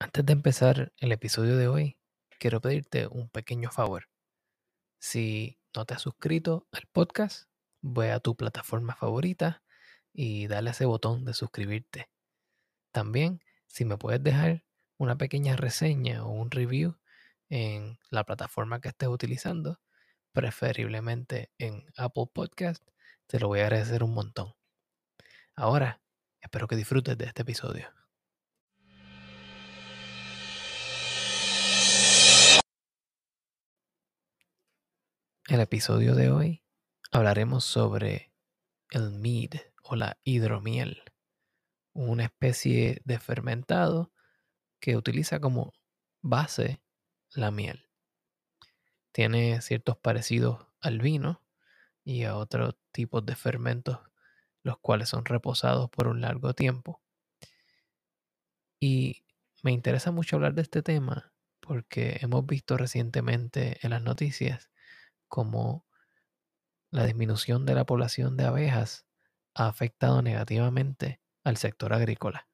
Antes de empezar el episodio de hoy, quiero pedirte un pequeño favor. Si no te has suscrito al podcast, ve a tu plataforma favorita y dale a ese botón de suscribirte. También, si me puedes dejar una pequeña reseña o un review en la plataforma que estés utilizando, preferiblemente en Apple Podcast, te lo voy a agradecer un montón. Ahora, espero que disfrutes de este episodio. El episodio de hoy hablaremos sobre el mead o la hidromiel, una especie de fermentado que utiliza como base la miel. Tiene ciertos parecidos al vino y a otros tipos de fermentos, los cuales son reposados por un largo tiempo. Y me interesa mucho hablar de este tema porque hemos visto recientemente en las noticias como la disminución de la población de abejas ha afectado negativamente al sector agrícola.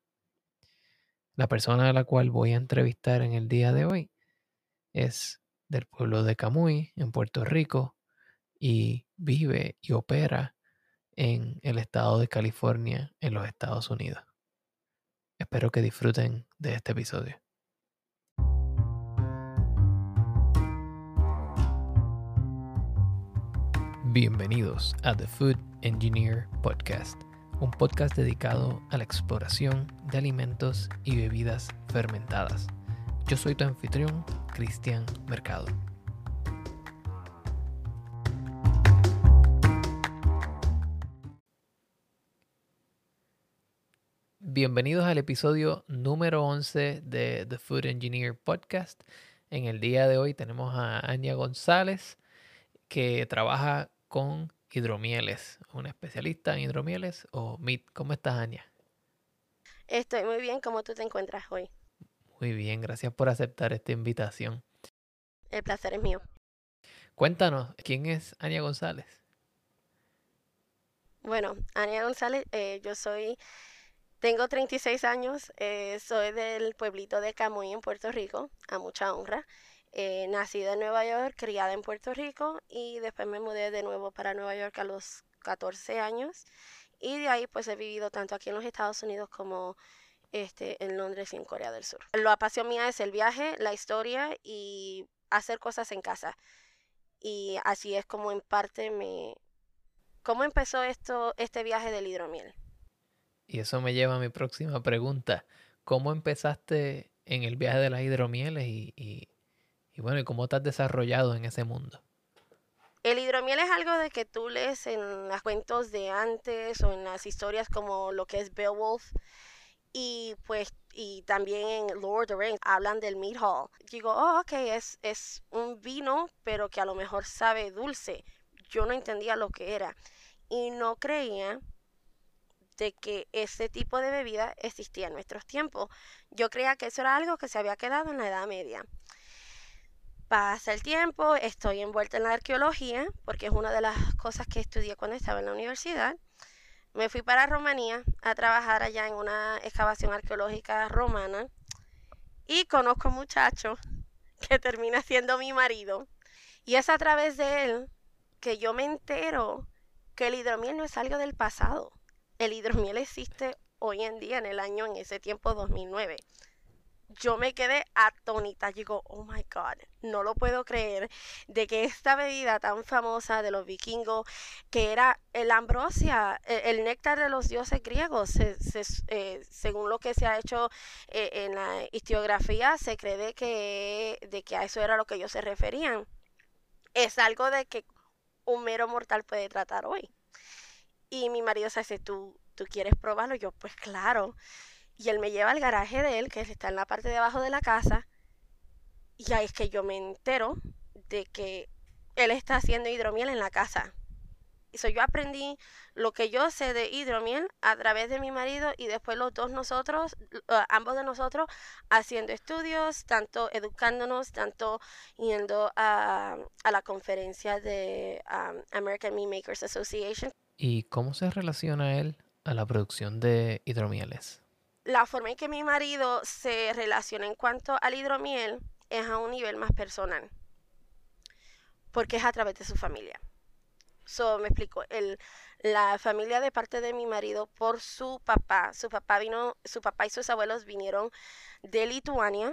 La persona a la cual voy a entrevistar en el día de hoy es del pueblo de Camuy, en Puerto Rico, y vive y opera en el estado de California, en los Estados Unidos. Espero que disfruten de este episodio. Bienvenidos a The Food Engineer Podcast, un podcast dedicado a la exploración de alimentos y bebidas fermentadas. Yo soy tu anfitrión, Cristian Mercado. Bienvenidos al episodio número 11 de The Food Engineer Podcast. En el día de hoy tenemos a Anya González, que trabaja con hidromieles, una especialista en hidromieles o MIT. ¿Cómo estás, Ania? Estoy muy bien, ¿cómo tú te encuentras hoy? Muy bien, gracias por aceptar esta invitación. El placer es mío. Cuéntanos, ¿quién es Ania González? Bueno, Ania González, eh, yo soy, tengo 36 años, eh, soy del pueblito de Camuy en Puerto Rico, a mucha honra. Eh, nacida en Nueva York, criada en Puerto Rico y después me mudé de nuevo para Nueva York a los 14 años y de ahí pues he vivido tanto aquí en los Estados Unidos como este, en Londres y en Corea del Sur. La pasión es el viaje, la historia y hacer cosas en casa. Y así es como en parte me... ¿Cómo empezó esto, este viaje del hidromiel? Y eso me lleva a mi próxima pregunta. ¿Cómo empezaste en el viaje de las hidromieles y bueno, ¿y cómo te has desarrollado en ese mundo? El hidromiel es algo de que tú lees en los cuentos de antes o en las historias como lo que es Beowulf y pues y también en Lord of the Rings hablan del mead hall. Digo, oh, ok, es, es un vino, pero que a lo mejor sabe dulce. Yo no entendía lo que era y no creía de que ese tipo de bebida existía en nuestros tiempos. Yo creía que eso era algo que se había quedado en la Edad Media. Pasa el tiempo, estoy envuelta en la arqueología, porque es una de las cosas que estudié cuando estaba en la universidad. Me fui para Rumanía a trabajar allá en una excavación arqueológica romana y conozco a un muchacho que termina siendo mi marido. Y es a través de él que yo me entero que el hidromiel no es algo del pasado. El hidromiel existe hoy en día, en el año, en ese tiempo 2009 yo me quedé atónita. Digo, oh my God, no lo puedo creer de que esta bebida tan famosa de los vikingos, que era el ambrosia, e, el, néctar de los dioses griegos, eh, según lo que se ha hecho eh, en la historiografía, se cree que, de que a eso era lo que ellos se referían. Es algo de que un mero mortal puede tratar hoy. Y mi marido se dice, ¿tú, ¿tú quieres probarlo? yo, pues claro. Y él me lleva al garaje de él, que está en la parte de abajo de la casa. Y ahí es que yo me entero de que él está haciendo hidromiel en la casa. Y so, yo aprendí lo que yo sé de hidromiel a través de mi marido y después los dos nosotros, ambos de nosotros, haciendo estudios, tanto educándonos, tanto yendo a, a la conferencia de um, American Meat Makers Association. ¿Y cómo se relaciona él a la producción de hidromieles? La forma en que mi marido se relaciona en cuanto al hidromiel es a un nivel más personal, porque es a través de su familia. So, me explico, el, la familia de parte de mi marido por su papá, su papá vino, su papá y sus abuelos vinieron de Lituania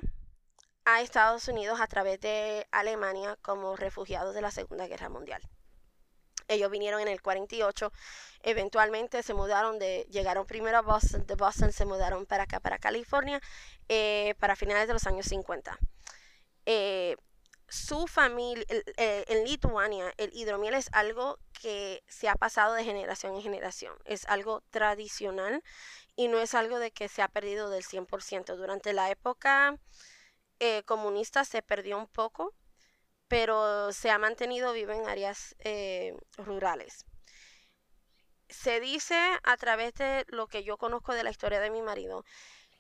a Estados Unidos a través de Alemania como refugiados de la Segunda Guerra Mundial. Ellos vinieron en el 48, eventualmente se mudaron de, llegaron primero a Boston, de Boston se mudaron para acá, para California, eh, para finales de los años 50. Eh, su familia, eh, en Lituania, el hidromiel es algo que se ha pasado de generación en generación. Es algo tradicional y no es algo de que se ha perdido del 100%. Durante la época comunista se perdió un poco, pero se ha mantenido vivo en áreas eh, rurales. Se dice a través de lo que yo conozco de la historia de mi marido,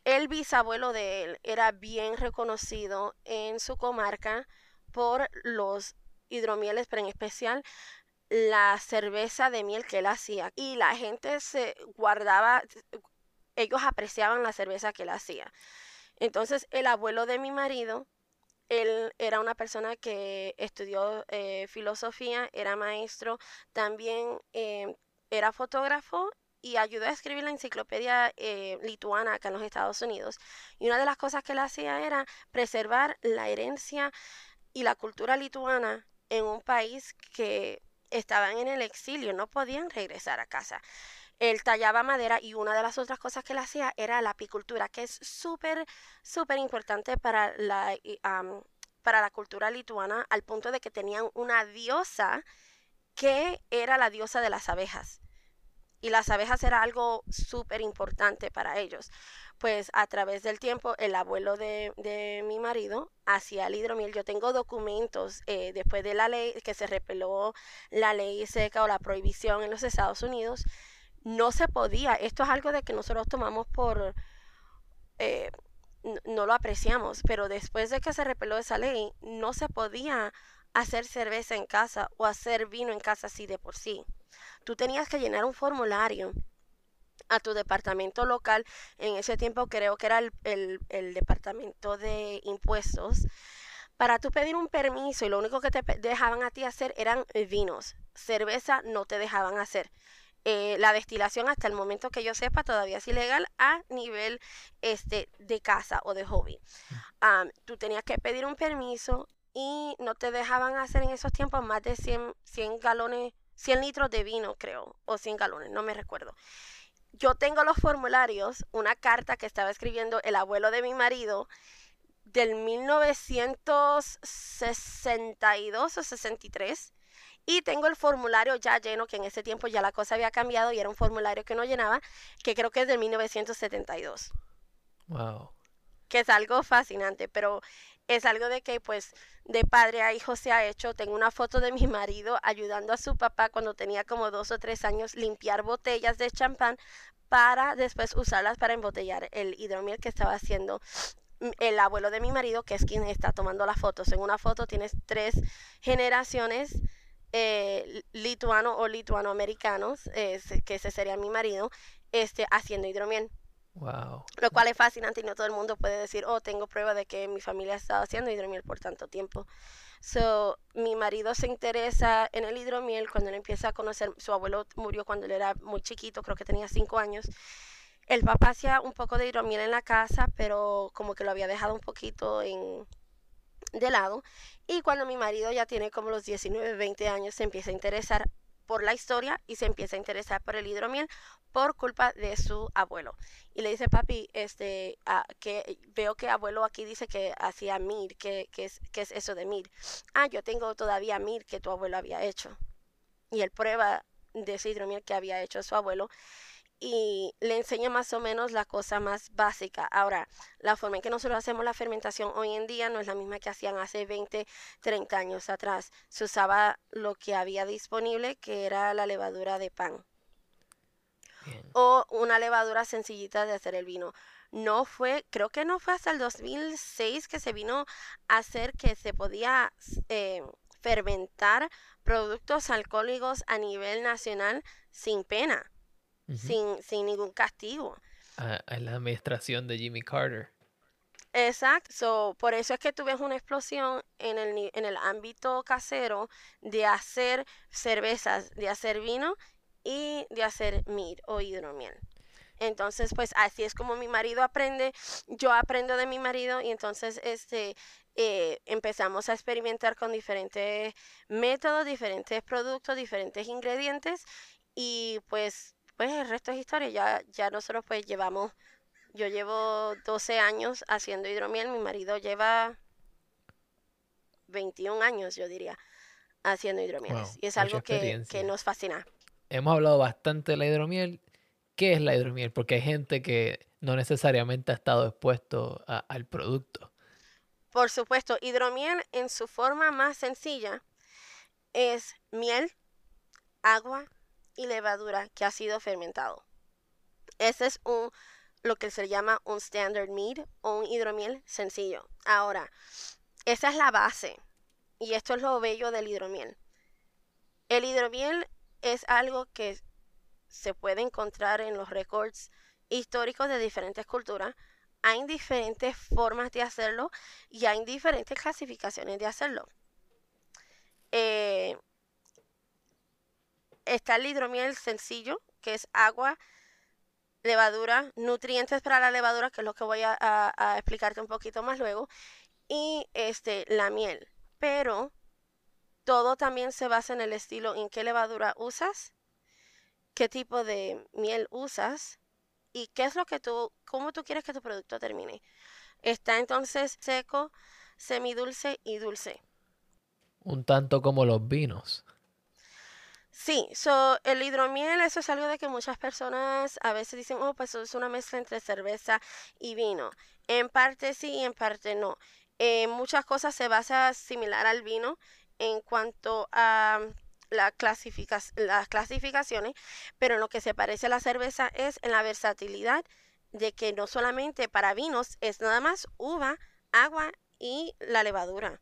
el bisabuelo de él era bien reconocido en su comarca por los hidromieles, pero en especial la cerveza de miel que él hacía. Y la gente se guardaba, ellos apreciaban la cerveza que él hacía. Entonces el abuelo de mi marido, él era una persona que estudió eh, filosofía, era maestro, también eh, era fotógrafo y ayudó a escribir la enciclopedia eh, lituana acá en los Estados Unidos. Y una de las cosas que él hacía era preservar la herencia y la cultura lituana en un país que estaban en el exilio, no podían regresar a casa. Él tallaba madera y una de las otras cosas que él hacía era la apicultura, que es súper, súper importante para la, para la cultura lituana, al punto de que tenían una diosa que era la diosa de las abejas. Y las abejas era algo súper importante para ellos pues a través del tiempo el abuelo de, mi marido hacía el hidromiel. Yo tengo documentos eh, después de la ley que se repeló la ley seca o la prohibición en los Estados Unidos. No se podía. Esto es algo de que nosotros tomamos por... Eh, no lo apreciamos, pero después de que se repeló esa ley, no se podía hacer cerveza en casa o hacer vino en casa así de por sí. Tú tenías que llenar un formulario a tu departamento local. En ese tiempo creo que era el, departamento de impuestos. Para tú pedir un permiso y lo único que te dejaban a ti hacer eran vinos. Cerveza no te dejaban hacer. Eh, la destilación hasta el momento que yo sepa todavía es ilegal a nivel este, de casa o de hobby. Mm. tú tenías que pedir un permiso y no te dejaban hacer en esos tiempos más de 100, 100 galones, 100 litros de vino creo, o 100 galones, no me recuerdo yo tengo los formularios, una carta que estaba escribiendo el abuelo de mi marido del 1962 o 63 y tengo el formulario ya lleno, que en ese tiempo ya la cosa había cambiado y era un formulario que no llenaba, que creo que es del 1972. Wow. Que es algo fascinante, pero es algo de que pues de padre a hijo se ha hecho. Tengo una foto de mi marido ayudando a su papá cuando tenía como dos o tres años limpiar botellas de champán para después usarlas para embotellar el hidromiel que estaba haciendo el abuelo de mi marido, que es quien está tomando las fotos. En una foto tienes tres generaciones eh, lituano o lituanoamericanos, que ese sería mi marido, este, haciendo hidromiel. Wow. Lo cual es fascinante y no todo el mundo puede decir, oh, tengo prueba de que mi familia ha estado haciendo hidromiel por tanto tiempo. So, mi marido se interesa en el hidromiel cuando él empieza a conocer, su abuelo murió cuando él era muy chiquito, creo que tenía cinco años. El papá hacía un poco de hidromiel en la casa, pero como que lo había dejado un poquito en, de lado. Y cuando mi marido ya tiene como los 19, 20 años, se empieza a interesar por la historia y se empieza a interesar por el hidromiel por culpa de su abuelo. Y le dice, papi, este, que veo que abuelo aquí dice que hacía mir, que, es, que es eso de mir. Ah, yo tengo todavía mir que tu abuelo había hecho. Y él prueba de ese hidromiel que había hecho su abuelo y le enseña más o menos la cosa más básica. Ahora, la forma en que nosotros hacemos la fermentación hoy en día no es la misma que hacían hace 20, 30 años atrás. Se usaba lo que había disponible, que era la levadura de pan. O una levadura sencillita de hacer el vino. No fue, creo que no fue hasta el 2006 que se vino a hacer que se podía eh, fermentar productos alcohólicos a nivel nacional sin pena sin, sin ningún castigo. en la administración de Jimmy Carter. Exacto, por eso es que tú ves una explosión en el, en el ámbito casero de hacer cervezas, de hacer vino y de hacer mir o hidromiel. Entonces, pues así es como mi marido aprende, yo aprendo de mi marido y entonces este eh, empezamos a experimentar con diferentes métodos, diferentes productos, diferentes ingredientes y pues pues el resto es historia. Ya, ya nosotros pues llevamos, yo llevo 12 años haciendo hidromiel, mi marido lleva 21 años, yo diría, haciendo hidromiel. y es algo que, que, nos fascina. Hemos hablado bastante de la hidromiel. ¿Qué es la hidromiel? Porque hay gente que no necesariamente ha estado expuesto al producto. Por supuesto, hidromiel en su forma más sencilla es miel, agua, y levadura que ha sido fermentado. Ese es un lo que se llama un standard mead o un hidromiel sencillo. Ahora, esa es la base y esto es lo bello del hidromiel. El hidromiel es algo que se puede encontrar en los récords históricos de diferentes culturas. Hay diferentes formas de hacerlo y hay diferentes clasificaciones de hacerlo. Eh, está el hidromiel sencillo, que es agua, levadura, nutrientes para la levadura, que es lo que voy a, explicarte un poquito más luego, y este, la miel. Pero todo también se basa en el estilo en qué levadura usas, qué tipo de miel usas y qué es lo que tú, cómo tú quieres que tu producto termine. Está entonces seco, semidulce y dulce. Un tanto como los vinos. Sí, so, el hidromiel, eso es algo de que muchas personas a veces dicen, oh, pues es una mezcla entre cerveza y vino. En parte sí y en parte no. En muchas cosas se basa similar al vino en cuanto a la las clasificaciones, pero en lo que se parece a la cerveza es en la versatilidad de que no solamente para vinos es nada más uva, agua y la levadura.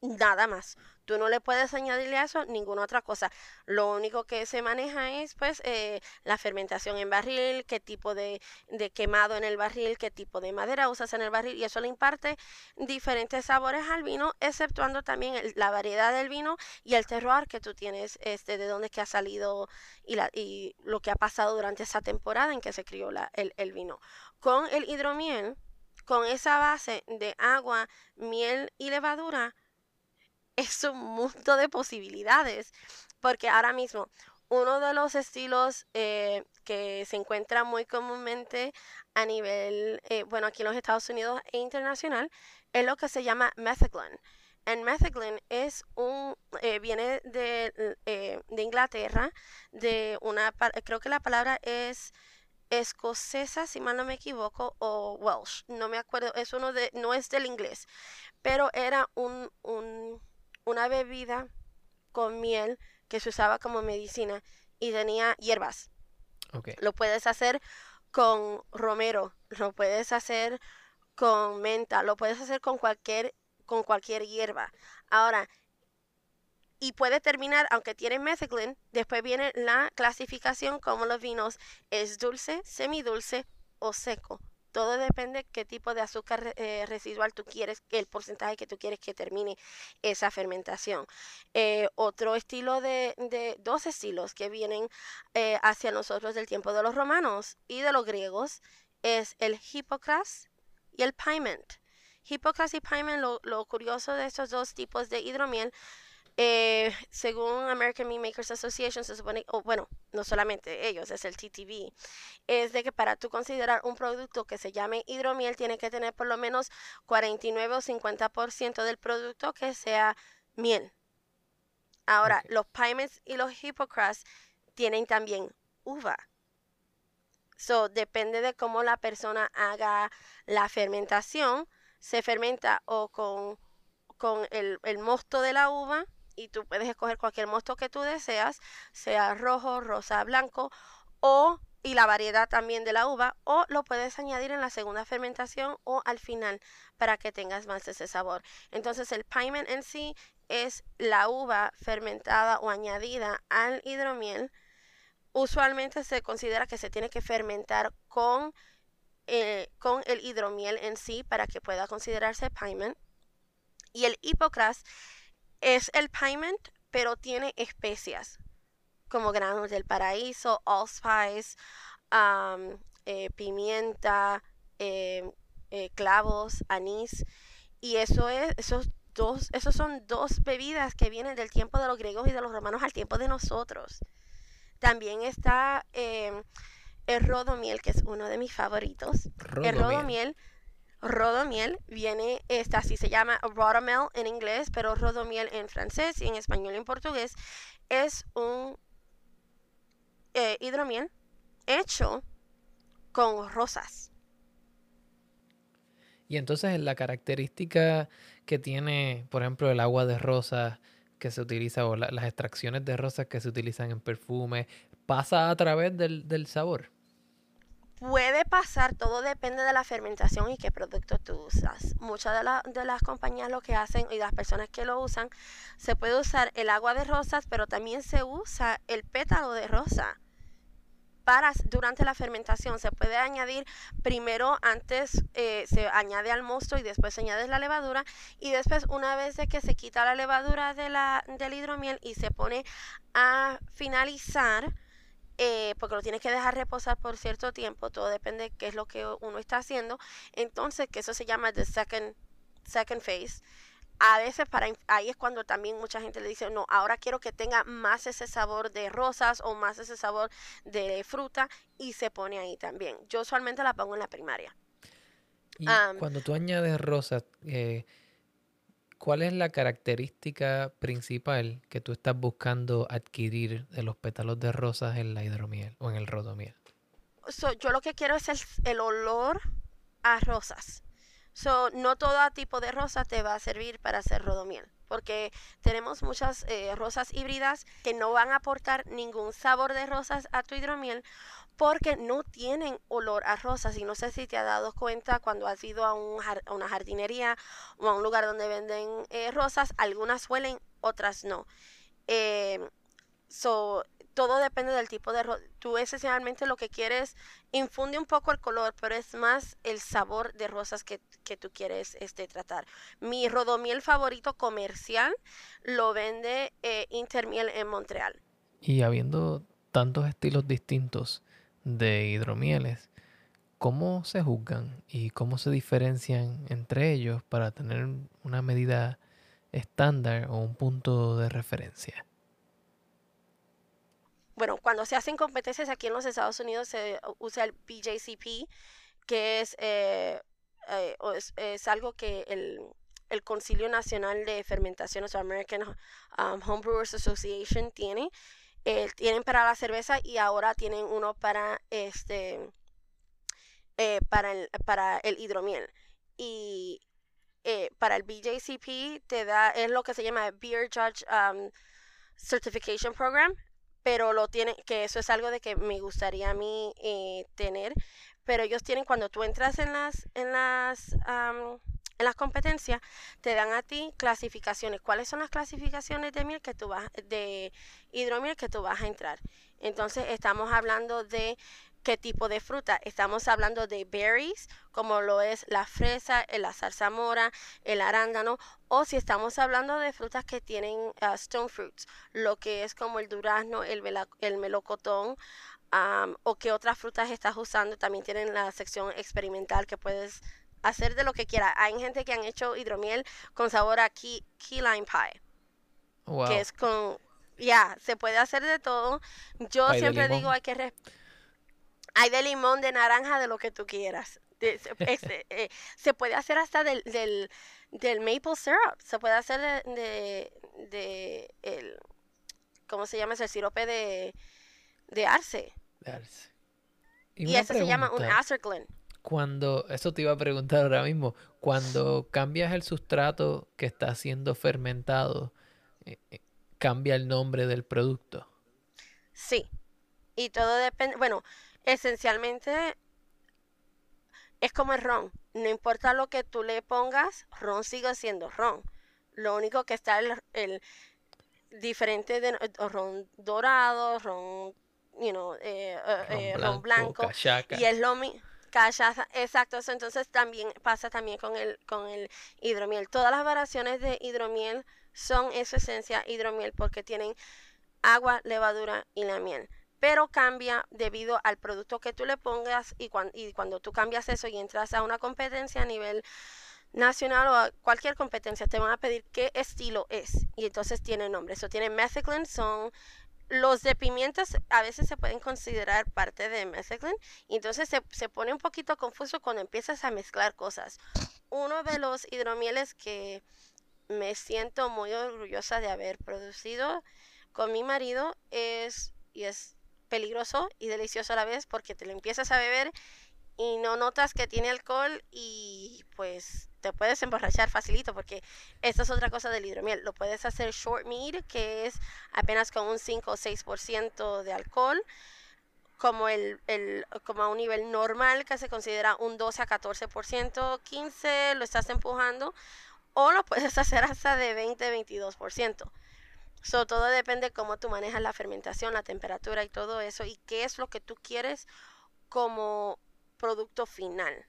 Nada más. Tú no le puedes añadirle a eso ninguna otra cosa. Lo único que se maneja es pues eh, la fermentación en barril, qué tipo de, de, quemado en el barril, qué tipo de madera usas en el barril y eso le imparte diferentes sabores al vino, exceptuando también la variedad del vino y el terroir que tú tienes, este, de dónde que ha salido y, la, y lo que ha pasado durante esa temporada en que se crió la, el, el vino. Con el hidromiel, con esa base de agua, miel y levadura, es un mundo de posibilidades, porque ahora mismo uno de los estilos eh, que se encuentra muy comúnmente a nivel, eh, bueno, aquí en los Estados Unidos e internacional, es lo que se llama methiglen. El methiglen es un, eh, viene de, de, Inglaterra, de una, creo que la palabra es escocesa, si mal no me equivoco, o Welsh, no me acuerdo, es uno de, no es del inglés, pero era un, un una bebida con miel que se usaba como medicina y tenía hierbas. Lo puedes hacer con romero, lo puedes hacer con menta, lo puedes hacer con cualquier, con cualquier hierba. Ahora, y puede terminar, aunque tiene methicillin, después viene la clasificación como los vinos, es dulce, semidulce o seco. Todo depende qué tipo de azúcar eh, residual tú quieres, el porcentaje que tú quieres que termine esa fermentación. Eh, otro estilo de, dos estilos que vienen eh, hacia nosotros del tiempo de los romanos y de los griegos es el Hippocras y el Piment. Hippocras y Piment, lo curioso de estos dos tipos de hidromiel eh, según American Meat Makers Association, se supone, o bueno, no solamente ellos, es el TTV, es de que para tú considerar un producto que se llame hidromiel, tiene que tener por lo menos 49 o 50% del producto que sea miel. Ahora, los Piments y los Hippocras tienen también uva. So, depende de cómo la persona haga la fermentación. Se fermenta o con, con el, el mosto de la uva y tú puedes escoger cualquier mosto que tú deseas, sea rojo, rosa, blanco o y la variedad también de la uva o lo puedes añadir en la segunda fermentación o al final para que tengas más ese sabor. Entonces el piment en sí es la uva fermentada o añadida al hidromiel usualmente se considera que se tiene que fermentar con, eh, con el hidromiel en sí para que pueda considerarse piment. Y el hipocras es el piment, pero tiene especias como granos del paraíso, allspice, eh, pimienta, eh, clavos, anís. Y eso es, esos dos, esos son dos bebidas que vienen del tiempo de los griegos y de los romanos al tiempo de nosotros. También está el rodomiel, que es uno de mis favoritos. El rodomiel. Rodomiel viene, esta así se llama rodomel en inglés, pero rodomiel en francés y en español y en portugués es un eh, hidromiel hecho con rosas. Y entonces la característica que tiene, por ejemplo, el agua de rosas que se utiliza o las extracciones de rosas que se utilizan en perfume, pasa a través del, sabor. Puede pasar, todo depende de la fermentación y qué producto tú usas. Muchas de, de, las compañías lo que hacen y las personas que lo usan, se puede usar el agua de rosas, pero también se usa el pétalo de rosa para durante la fermentación. Se puede añadir primero, antes eh, se añade al mosto y después se añade la levadura. Y después, una vez que se quita la levadura de la, del hidromiel y se pone a finalizar, eh, porque lo tienes que dejar reposar por cierto tiempo, todo depende de qué es lo que uno está haciendo. Entonces, que eso se llama the second, second phase a veces para ahí es cuando también mucha gente le dice, no, ahora quiero que tenga más ese sabor de rosas o más ese sabor de fruta y se pone ahí también. Yo usualmente la pongo en la primaria. Y cuando tú añades rosas, eh, ¿cuál es la característica principal que tú estás buscando adquirir de los pétalos de rosas en la hidromiel o en el rodomiel? yo lo que quiero es el olor a rosas. So, no todo tipo de rosa te va a servir para hacer rodomiel, porque tenemos muchas eh, rosas híbridas que no van a aportar ningún sabor de rosas a tu hidromiel porque no tienen olor a rosas. Y no sé si te has dado cuenta cuando has ido a, una jardinería o a un lugar donde venden eh, rosas, algunas huelen, otras no. Eh, so, todo depende del tipo de tú esencialmente lo que quieres infunde un poco el color pero es más el sabor de rosas que, tú quieres este tratar mi rodomiel favorito comercial lo vende eh, Intermiel en Montreal y habiendo tantos estilos distintos de hidromieles cómo se juzgan y cómo se diferencian entre ellos para tener una medida estándar o un punto de referencia bueno, cuando se hacen competencias aquí en los Estados Unidos se usa el BJCP, que es, eh, eh, es, algo que el, el, Concilio Nacional de Fermentaciones o American um, Homebrewers Association tiene. Eh, tienen para la cerveza y ahora tienen uno para este para el para el hidromiel. Y para el BJCP te da es lo que se llama Beer Judge um, Certification Program pero lo tienen, que eso es algo de que me gustaría a mí eh, tener, pero ellos tienen, cuando tú entras en las, en las, en las competencias, te dan a ti clasificaciones. ¿Cuáles son las clasificaciones de miel que tú vas, de hidromiel que tú vas a entrar? Entonces estamos hablando de qué tipo de fruta. Estamos hablando de berries, como lo es la fresa, la zarzamora, el arándano, o si estamos hablando de frutas que tienen ah, stone fruits, lo que es como el durazno, el, el melocotón, o qué otras frutas estás usando. También tienen la sección experimental que puedes hacer de lo que quieras. Hay gente que han hecho hidromiel con sabor a key, lime pie. Que es con... Ya, se puede hacer de todo. Yo siempre digo hay que... Hay de limón, de naranja, de lo que tú quieras. Este, eh, se puede hacer hasta del, del, del, maple syrup. Se puede hacer de, de, el, ¿cómo se llama? Es el sirope de, de arce. Arce. Y, eso se llama un acerglin. Cuando, eso te iba a preguntar ahora mismo, cuando cambias el sustrato que está siendo fermentado, eh, eh, ¿cambia el nombre del producto? Sí. Y todo depende, bueno, esencialmente es como el ron. No importa lo que tú le pongas, ron sigue siendo ron. Lo único que está el, el diferente de ron dorado, ron you know, eh, eh, ron, blanco, y es lo mismo. Exacto. Entonces también pasa también con el, con el hidromiel. Todas las variaciones de hidromiel son en su esencia hidromiel porque tienen agua, levadura y la miel. Pero cambia debido al producto que tú le pongas y, y cuando tú cambias eso y entras a una competencia a nivel nacional o a cualquier competencia, te van a pedir qué estilo es. Y entonces tiene nombre. Eso tiene methicillin, son los de pimientas a veces se pueden considerar parte de methicillin y entonces se, se, pone un poquito confuso cuando empiezas a mezclar cosas. Uno de los hidromieles que me siento muy orgullosa de haber producido con mi marido es y es peligroso y delicioso a la vez porque te lo empiezas a beber y no notas que tiene alcohol y pues te puedes emborrachar facilito porque esta es otra cosa del hidromiel. Lo puedes hacer short mead, que es apenas con un 5 o 6% de alcohol, como, el, el, como a un nivel normal que se considera un 12 a 14%, 15 lo estás empujando, o lo puedes hacer hasta de 20-22%. So, todo depende de cómo tú manejas la fermentación, la temperatura y todo eso, y qué es lo que tú quieres como producto final.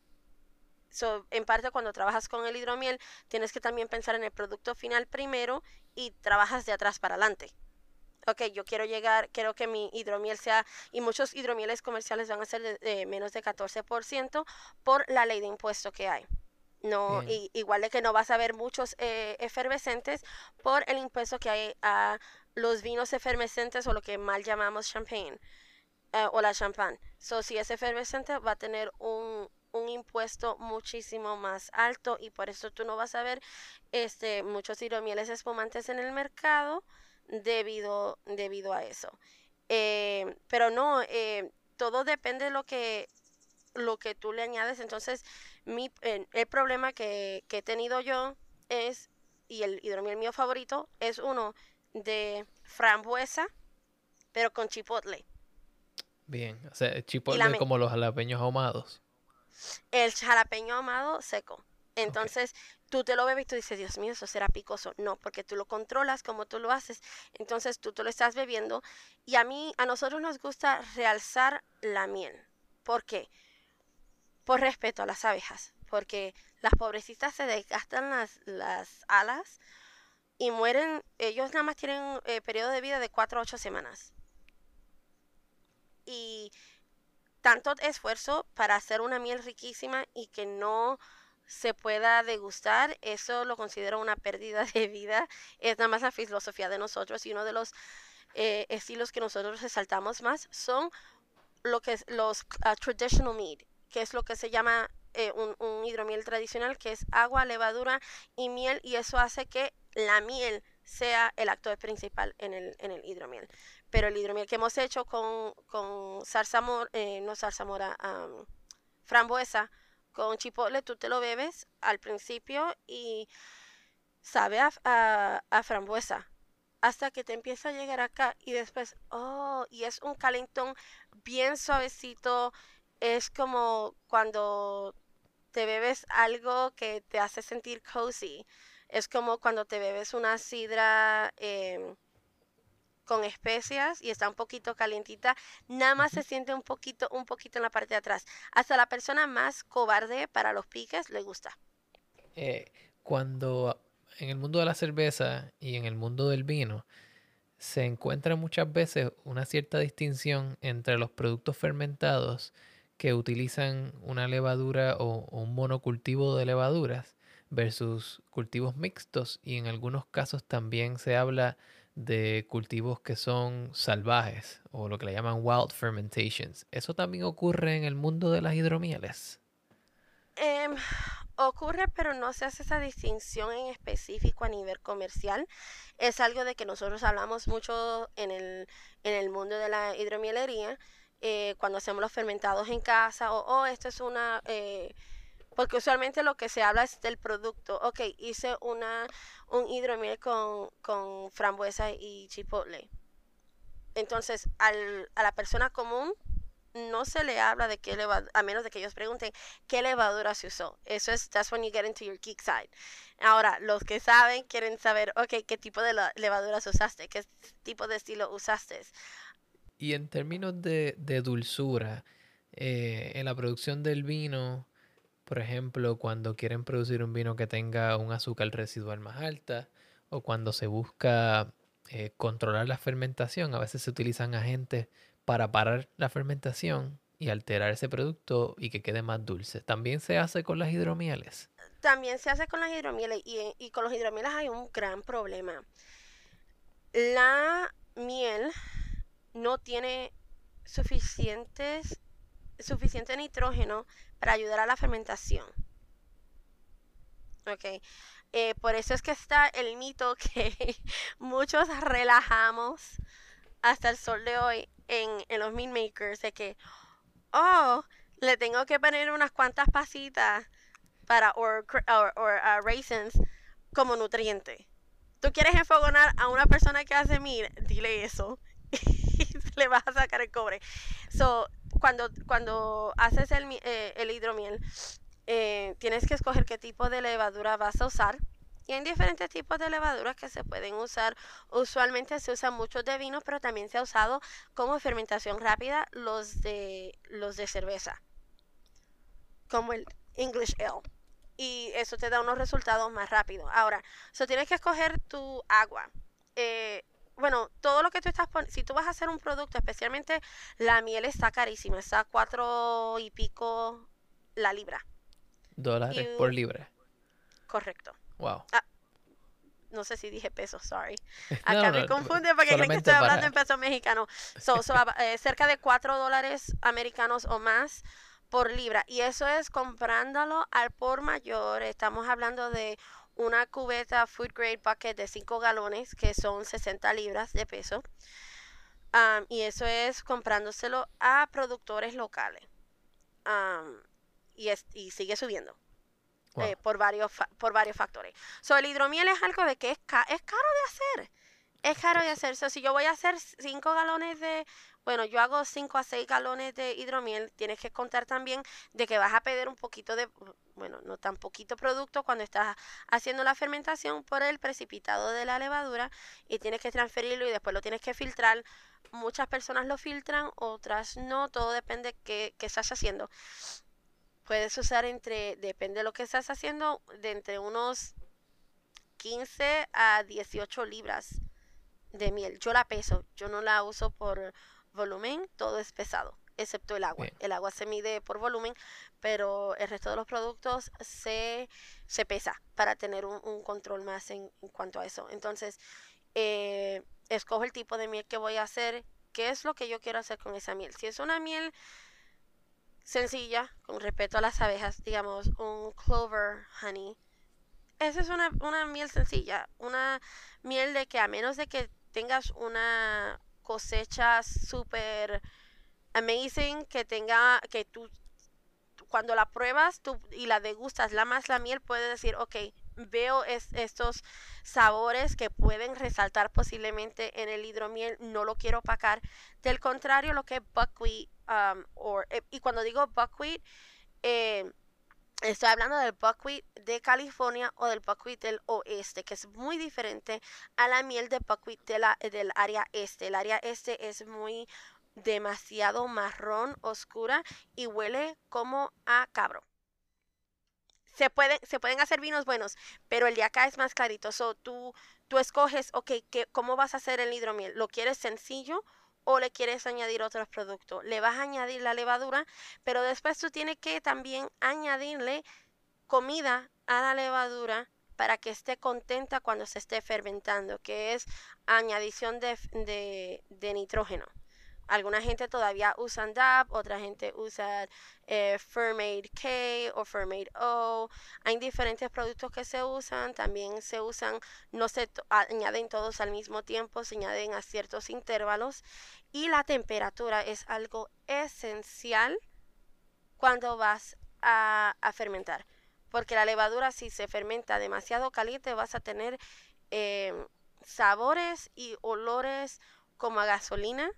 So, en parte cuando trabajas con el hidromiel, tienes que también pensar en el producto final primero y trabajas de atrás para adelante. Ok, yo quiero llegar, quiero que mi hidromiel sea, y muchos hidromieles comerciales van a ser de, menos de 14% por la ley de impuesto que hay. No, y, igual de que no vas a ver muchos eh, efervescentes por el impuesto que hay a los vinos efervescentes o lo que mal llamamos champagne eh, o la champán. So, si es efervescente va a tener un, un impuesto muchísimo más alto y por eso tú no vas a ver este muchos hidromieles espumantes en el mercado debido debido a eso. Eh, pero no eh, todo depende de lo que lo que tú le añades. Entonces mi, el problema que, que he tenido yo es y el hidromiel mío favorito es uno de frambuesa pero con chipotle. Bien o sea chipotle como los jalapeños ahumados el jalapeño amado seco. Entonces, tú te lo bebes y tú dices, Dios mío, eso será picoso. No, porque tú lo controlas como tú lo haces. Entonces, tú te lo estás bebiendo. Y a mí, a nosotros nos gusta realzar la miel. ¿Por qué? Por respeto a las abejas. Porque las pobrecitas se desgastan las, las alas y mueren. Ellos nada más tienen eh, periodo de vida de 4 a 8 semanas. Y tanto esfuerzo para hacer una miel riquísima y que no se pueda degustar, eso lo considero una pérdida de vida. Es nada más la filosofía de nosotros y uno de los eh, estilos que nosotros resaltamos más son lo que es los ah, traditional mead, que es lo que se llama eh, un, un hidromiel tradicional, que es agua, levadura y miel, y eso hace que la miel sea el actor principal en el, en el hidromiel pero el hidromiel que hemos hecho con, con zarzamora, eh, no zarzamora, frambuesa, con chipotle, tú te lo bebes al principio y sabe a, a, frambuesa hasta que te empieza a llegar acá y después, oh, y es un calentón bien suavecito, es como cuando te bebes algo que te hace sentir cozy, es como cuando te bebes una sidra em, con especias y está un poquito calientita, nada más se siente un poquito, un poquito en la parte de atrás. Hasta la persona más cobarde para los piques le gusta. Eh, cuando en el mundo de la cerveza y en el mundo del vino se encuentra muchas veces una cierta distinción entre los productos fermentados que utilizan una levadura o un monocultivo de levaduras versus cultivos mixtos y en algunos casos también se habla de cultivos que son salvajes o lo que le llaman wild fermentations. ¿Eso también ocurre en el mundo de las hidromieles? Em, ocurre, pero no se hace esa distinción en específico a nivel comercial. Es algo de que nosotros hablamos mucho en el, en el mundo de la hidromielería, eh, cuando hacemos los fermentados en casa, o oh, esto es una... Eh, porque usualmente lo que se habla es del producto. Ok, hice una, un hidromiel con, con frambuesa y chipotle. Entonces, al, a la persona común no se le habla de qué levadura, a menos de que ellos pregunten qué levadura se usó. Eso es, that's when you get into your geek side. Ahora, los que saben quieren saber, ok, qué tipo de levaduras usaste, qué tipo de estilo usaste. Y en términos de, dulzura, eh, en la producción del vino, por ejemplo, cuando quieren producir un vino que tenga un azúcar residual más alta o cuando se busca eh, controlar la fermentación, a veces se utilizan agentes para parar la fermentación y alterar ese producto y que quede más dulce. También se hace con las hidromieles. También se hace con las hidromieles y, y con los hidromieles hay un gran problema. La miel no tiene suficientes, suficiente nitrógeno para ayudar a la fermentación. Ok. Eh, por eso es que está el mito que muchos relajamos hasta el sol de hoy en, los meat makers de que, oh, le tengo que poner unas cuantas pasitas para, o uh, raisins como nutriente. Tú quieres enfogonar a una persona que hace meat, dile eso. y le vas a sacar el cobre. So, cuando, cuando haces el, eh, el hidromiel, eh, tienes que escoger qué tipo de levadura vas a usar. Y hay diferentes tipos de levaduras que se pueden usar. Usualmente se usan muchos de vino, pero también se ha usado como fermentación rápida los de, los de cerveza. Como el English Ale. Y eso te da unos resultados más rápidos. Ahora, so tienes que escoger tu agua. Eh, bueno, todo lo que tú estás poniendo, si tú vas a hacer un producto, especialmente la miel está carísima, está a cuatro y pico la libra. Dólares por libra. Correcto. Wow. Ah, no sé si dije pesos, sorry. Acá me confunde porque creen que estoy hablando en pesos mexicanos. So, eh, cerca de 4 dólares americanos o más por libra. Y eso es comprándolo al por mayor. Estamos hablando de una cubeta food grade bucket de 5 galones, que son 60 libras de peso. y eso es comprándoselo a productores locales. y, y sigue subiendo. Eh, por, varios por varios factores. So, el hidromiel es algo de que es, es caro de hacer. Es caro de hacer. So, si yo voy a hacer 5 galones de, bueno, yo hago 5 a 6 galones de hidromiel, tienes que contar también de que vas a pedir un poquito de, bueno, no tan poquito producto cuando estás haciendo la fermentación por el precipitado de la levadura y tienes que transferirlo y después lo tienes que filtrar. Muchas personas lo filtran, otras no, todo depende de qué, qué estás haciendo puedes usar entre, depende de lo que estás haciendo, de entre unos 15 a 18 libras de miel. Yo la peso, yo no la uso por volumen, todo es pesado, excepto el agua. El agua se mide por volumen, pero el resto de los productos se, se pesa para tener un, control más en, cuanto a eso. Entonces, eh, escojo el tipo de miel que voy a hacer, qué es lo que yo quiero hacer con esa miel. Si es una miel sencilla con respecto a las abejas, digamos un clover honey. Esa es una, una miel sencilla, una miel de que a menos de que tengas una cosecha súper amazing, que tenga, que tú, cuando la pruebas tú, y la degustas, la más la miel, puedes decir, ok, veo estos sabores que pueden resaltar posiblemente en el hidromiel, no lo quiero opacar. Del contrario, lo que es buckwheat, um, eh, y cuando digo buckwheat, eh, estoy hablando del buckwheat de California o del buckwheat del oeste, que es muy diferente a la miel de buckwheat del área este. El área este es muy demasiado marrón, oscura y huele como a cabro se pueden, se pueden hacer vinos buenos, pero el de acá es más clarito. So, tú, tú escoges, ok, ¿qué, ¿cómo vas a hacer el hidromiel? ¿Lo quieres sencillo o le quieres añadir otros productos? Le vas a añadir la levadura, pero después tú tienes que también añadirle comida a la levadura para que esté contenta cuando se esté fermentando, que es añadición de, de nitrógeno. Alguna gente todavía usa DAP, otra gente usa eh, K o Fermade O. Hay diferentes productos que se usan, también se usan, no se añaden todos al mismo tiempo, se añaden a ciertos intervalos. Y la temperatura es algo esencial cuando vas a, fermentar. Porque la levadura si se fermenta demasiado caliente vas a tener eh, sabores y olores como a gasolina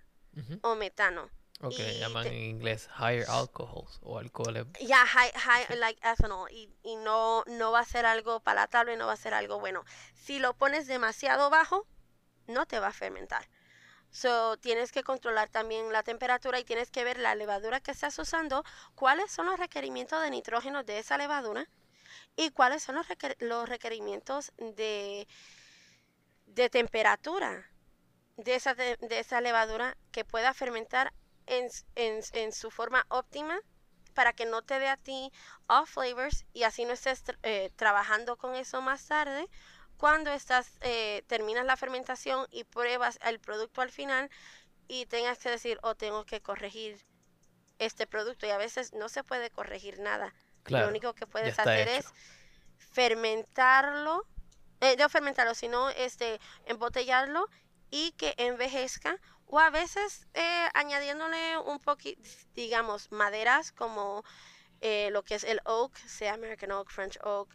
o metano. Ok, llaman en inglés higher alcohols o alcoholes. Ya, high, high, like ethanol. Y, y, no, no va a ser algo palatable, no va a ser algo bueno. Si lo pones demasiado bajo, no te va a fermentar. So, tienes que controlar también la temperatura y tienes que ver la levadura que estás usando, cuáles son los requerimientos de nitrógeno de esa levadura y cuáles son los, los requerimientos de, de temperatura de esa, de, esa levadura que pueda fermentar en, en, en, su forma óptima para que no te dé a ti off flavors y así no estés eh, trabajando con eso más tarde. Cuando estás eh, terminas la fermentación y pruebas el producto al final y tengas que decir oh, tengo que corregir este producto y a veces no se puede corregir nada. Lo único que puedes hacer es fermentarlo eh, no fermentarlo sino este embotellarlo y que envejezca o a veces eh, añadiéndole un poquito, digamos, maderas como eh, lo que es el oak, sea American oak, French oak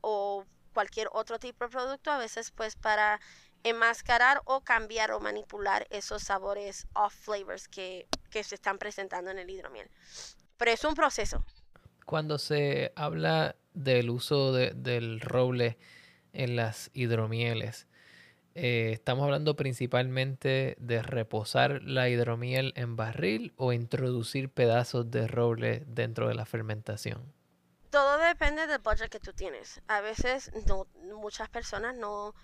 o cualquier otro tipo de producto, a veces pues para enmascarar o cambiar o manipular esos sabores off flavors que, que se están presentando en el hidromiel. Pero es un proceso. Cuando se habla del uso de, del roble en las hidromieles, eh, ¿estamos hablando principalmente de reposar la hidromiel en barril o introducir pedazos de roble dentro de la fermentación? Todo depende del budget que tú tienes. A veces muchas personas no,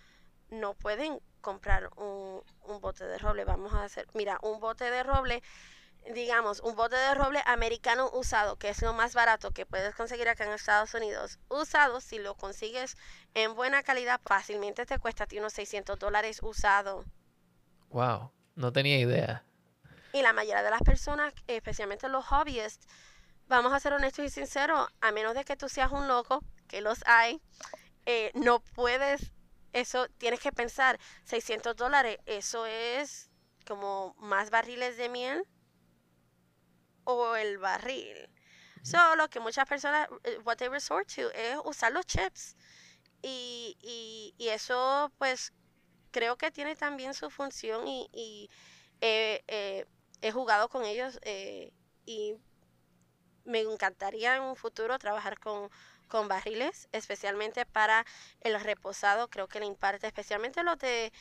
no pueden comprar un, un bote de roble. Vamos a hacer, mira, un bote de roble digamos, un bote de roble americano usado, que es lo más barato que puedes conseguir acá en Estados Unidos, usado, si lo consigues en buena calidad, fácilmente te cuesta a ti unos 600 dólares usado. Wow, no tenía idea. Y la mayoría de las personas, especialmente los hobbyist, vamos a ser honestos y sinceros, a menos de que tú seas un loco, que los hay, eh, no puedes, eso tienes que pensar, 600 dólares, eso es como más barriles de miel o el barril. Solo que muchas personas, eh, what they resort to es usar los chips. Y, y, y eso, pues, creo que tiene también su función y, y eh, he jugado con ellos eh, y me encantaría en un futuro trabajar con, con barriles, especialmente para el reposado. Creo que le imparte, especialmente los de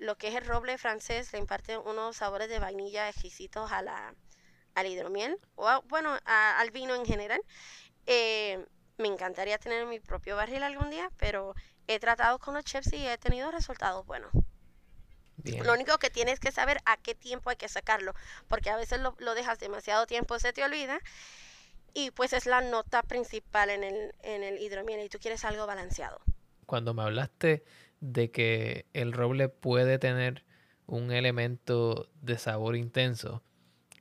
lo que es el roble francés, le imparte unos sabores de vainilla exquisitos a la, al hidromiel o bueno, al vino en general. Eh, me encantaría tener mi propio barril algún día, pero he tratado con los chefs y he tenido resultados buenos. Lo único que tienes que saber a qué tiempo hay que sacarlo, porque a veces lo, lo, dejas demasiado tiempo, se te olvida, y pues es la nota principal en el, en el hidromiel y tú quieres algo balanceado. Cuando me hablaste de que el roble puede tener un elemento de sabor intenso,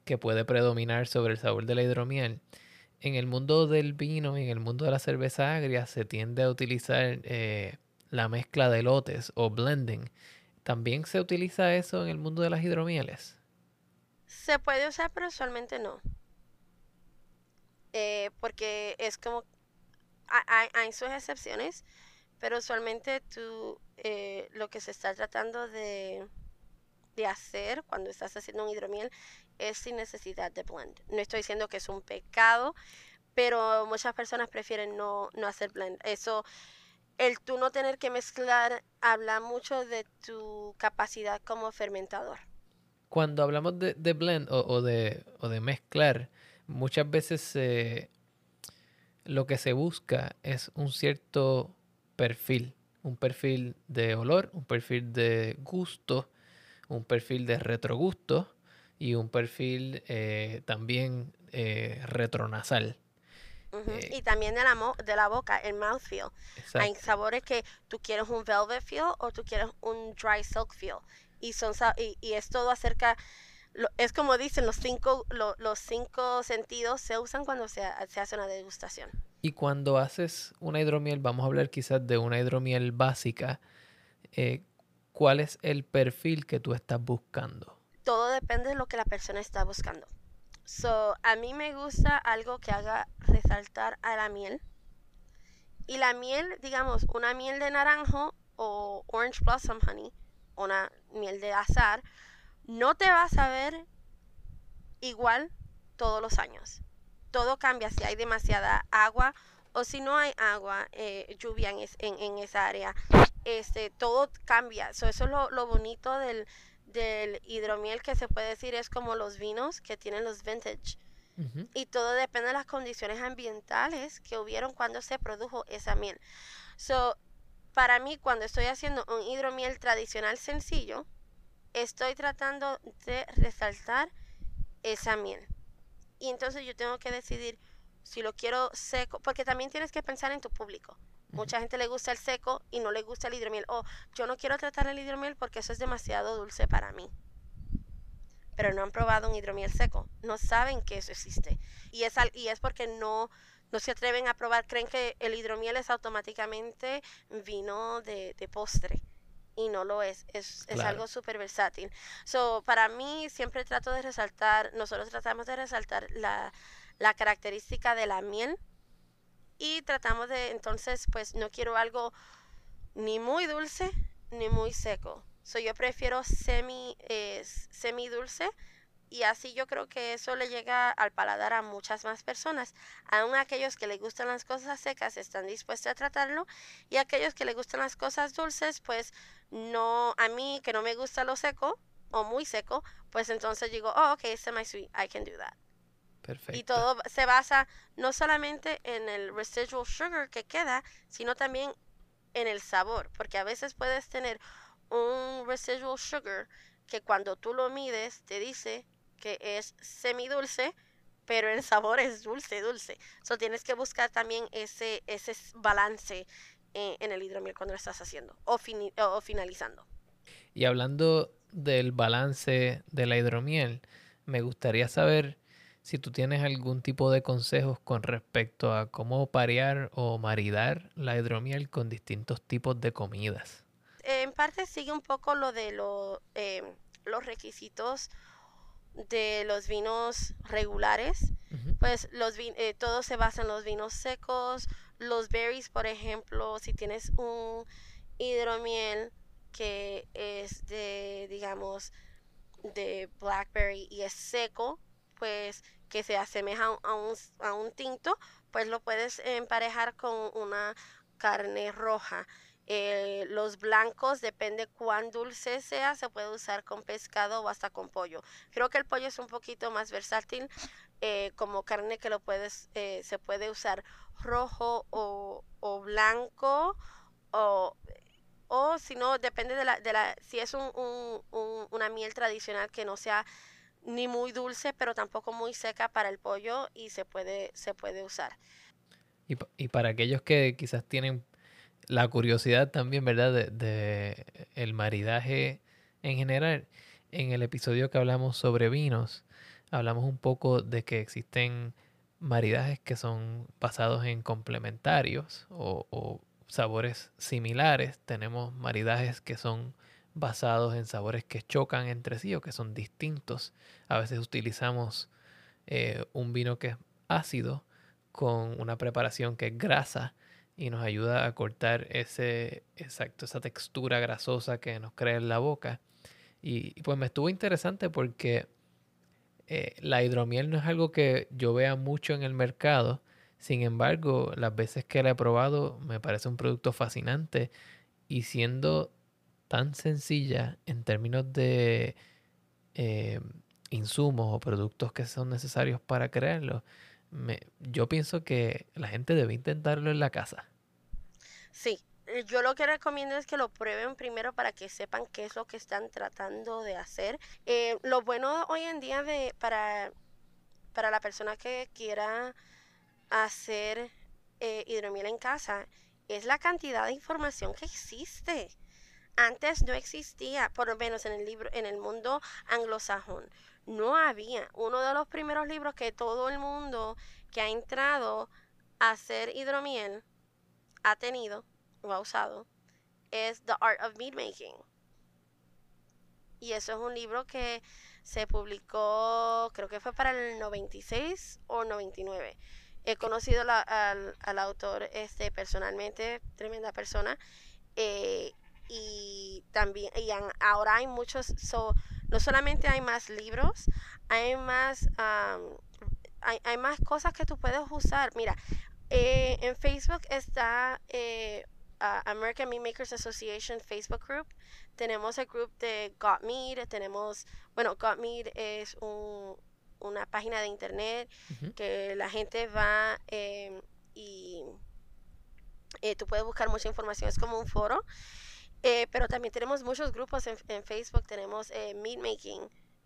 que puede predominar sobre el sabor de la hidromiel. En el mundo del vino y en el mundo de la cerveza agria se tiende a utilizar eh, la mezcla de lotes o blending. ¿También se utiliza eso en el mundo de las hidromieles? Se puede usar, pero usualmente no. Eh, porque es como... Hay, sus excepciones, pero usualmente tú eh, lo que se está tratando de, de hacer cuando estás haciendo un hidromiel es sin necesidad de blend. No estoy diciendo que es un pecado, pero muchas personas prefieren no, no hacer blend. Eso, el tú no tener que mezclar, habla mucho de tu capacidad como fermentador. Cuando hablamos de, blend o, de, o, de, mezclar, muchas veces lo que se busca es un cierto perfil, un perfil de olor, un perfil de gusto, un perfil de retrogusto y un perfil eh, también eh, retronasal. Eh, y también de la, de la boca, el mouthfeel. Hay sabores que tú quieres un velvet feel o tú quieres un dry silk feel. Y, son, y, y es todo acerca, es como dicen, los cinco, los cinco sentidos se usan cuando se, se, hace una degustación. Y cuando haces una hidromiel, vamos a hablar quizás de una hidromiel básica, ¿cuál es el perfil que tú estás buscando? Todo depende de lo que la persona está buscando. So, a mí me gusta algo que haga resaltar a la miel. Y la miel, digamos, una miel de naranjo o orange blossom honey, una miel de azar, no te va a saber igual todos los años. Todo cambia si hay demasiada agua o si no hay agua, eh, lluvia en, en, esa área. Este, todo cambia. eso es lo bonito del, del hidromiel que se puede decir es como los vinos que tienen los vintage. Y todo depende de las condiciones ambientales que hubieron cuando se produjo esa miel. So, para mí, cuando estoy haciendo un hidromiel tradicional sencillo, estoy tratando de resaltar esa miel. Y entonces yo tengo que decidir si lo quiero seco, porque también tienes que pensar en tu público. Mucha gente le gusta el seco y no le gusta el hidromiel. O yo no quiero tratar el hidromiel porque eso es demasiado dulce para mí. Pero no han probado un hidromiel seco. No saben que eso existe. Y es, y es porque no, no se atreven a probar. Creen que el hidromiel es automáticamente vino de, postre. Y no lo es. Es, es algo súper versátil. So, para mí siempre trato de resaltar, nosotros tratamos de resaltar la, la característica de la miel y tratamos de, entonces, pues no quiero algo ni muy dulce ni muy seco. So, yo prefiero semi, eh, semi dulce y así yo creo que eso le llega al paladar a muchas más personas. Aún aquellos que les gustan las cosas secas están dispuestos a tratarlo y aquellos que les gustan las cosas dulces, pues no, a mí que no me gusta lo seco o muy seco, pues entonces digo, oh, ok, semi sweet, I can do that. Y todo se basa no solamente en el residual sugar que queda, sino también en el sabor, porque a veces puedes tener un residual sugar que cuando tú lo mides te dice que es semidulce, pero el sabor es dulce, dulce. So tienes que buscar también ese, ese balance en, en el hidromiel cuando lo estás haciendo o, o finalizando. Y hablando del balance de la hidromiel, me gustaría saber si tú tienes algún tipo de consejos con respecto a cómo parear o maridar la hidromiel con distintos tipos de comidas. En parte sigue un poco lo de eh, los requisitos de los vinos regulares. Pues los eh, todo se basa en los vinos secos, los berries, por ejemplo, si tienes un hidromiel que es de, digamos, de blackberry y es seco, pues que se asemeja a un, a un tinto, pues lo puedes emparejar con una carne roja. Eh, los blancos, depende cuán dulce sea, se puede usar con pescado o hasta con pollo. Creo que el pollo es un poquito más versátil eh, como carne que lo puedes, eh, se puede usar rojo o, o blanco o, o si no, depende de la, de la si es un, un, una miel tradicional que no sea ni muy dulce, pero tampoco muy seca para el pollo y se puede, se puede usar. Y, y para aquellos que quizás tienen la curiosidad también, ¿verdad? De, de, el maridaje en general, en el episodio que hablamos sobre vinos, hablamos un poco de que existen maridajes que son basados en complementarios o, o sabores similares. Tenemos maridajes que son basados en sabores que chocan entre sí o que son distintos. A veces utilizamos eh, un vino que es ácido con una preparación que es grasa y nos ayuda a cortar ese, exacto, esa textura grasosa que nos crea en la boca. Y, pues me estuvo interesante porque eh, la hidromiel no es algo que yo vea mucho en el mercado. Sin embargo, las veces que la he probado me parece un producto fascinante y siendo tan sencilla en términos de eh, insumos o productos que son necesarios para crearlo, yo pienso que la gente debe intentarlo en la casa. Sí, eh, yo lo que recomiendo es que lo prueben primero para que sepan qué es lo que están tratando de hacer. Eh, lo bueno hoy en día de para, para la persona que quiera hacer hidromiel en casa es la cantidad de información que existe antes no existía, por lo menos en el libro, en el mundo anglosajón, no había. Uno de los primeros libros que todo el mundo que ha entrado a hacer hidromiel ha tenido o ha usado es The Art of Mead Making. Y eso es un libro que se publicó, creo que fue para el 96 o 99. He conocido al, al, autor este personalmente, tremenda persona. Eh, y también y ahora hay muchos no solamente hay más libros hay más hay, más cosas que tú puedes usar. Mira eh, en Facebook está eh, American Meat Makers Association Facebook group, tenemos el group de Got Meat, tenemos, bueno, Got Meat es un, una página de internet que la gente va em, y eh, tú puedes buscar mucha información, es como un foro. Eh, pero también tenemos muchos grupos en, Facebook, tenemos eh, Meat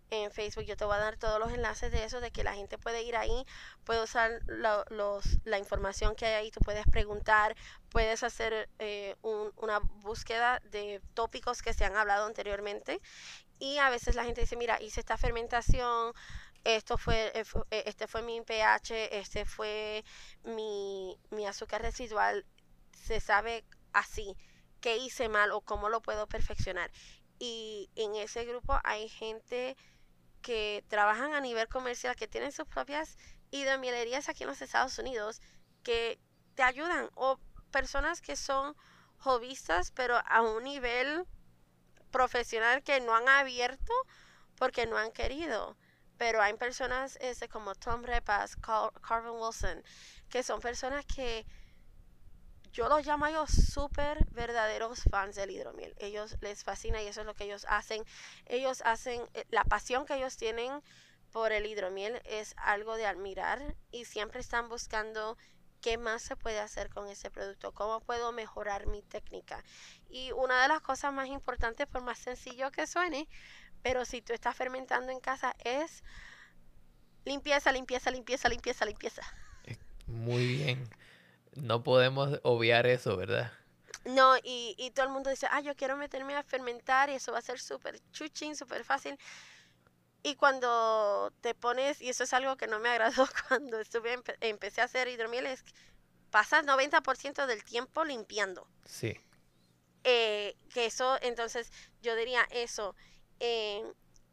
en Facebook. Yo te voy a dar todos los enlaces de eso, de que la gente puede ir ahí, puede usar la información que hay ahí, tú puedes preguntar, puedes hacer eh, una búsqueda de tópicos que se han hablado anteriormente. Y a veces la gente dice, mira, hice esta fermentación, esto fue, eh, eh, este fue mi pH, este fue mi, mi azúcar residual, se sabe así qué hice mal o cómo lo puedo perfeccionar. Y en ese grupo hay gente que trabajan a nivel comercial, que tienen sus propias hidromielerías aquí en los Estados Unidos, que te ayudan, o personas que son hobbyistas, pero a un nivel profesional que no han abierto porque no han querido. Pero hay personas ese, como Tom Repas, Carvin Wilson, que son personas que yo los llamo a ellos súper verdaderos fans del hidromiel. Ellos les fascina y eso es lo que ellos hacen. Ellos hacen, eh, la pasión que ellos tienen por el hidromiel es algo de admirar y siempre están buscando qué más se puede hacer con ese producto, cómo puedo mejorar mi técnica. Y una de las cosas más importantes, por más sencillo que suene, pero si tú estás fermentando en casa, es limpieza, limpieza, limpieza, limpieza, limpieza. Muy bien no podemos obviar eso, ¿verdad? No, y, y todo el mundo dice, ah, yo quiero meterme a fermentar y eso va a ser súper chuchín, súper fácil. Y cuando te pones, y eso es algo que no me agradó cuando estuve, empecé a hacer hidromiel, es pasas 90% del tiempo limpiando. Sí. Eh, que eso, entonces, yo diría eso. Eh,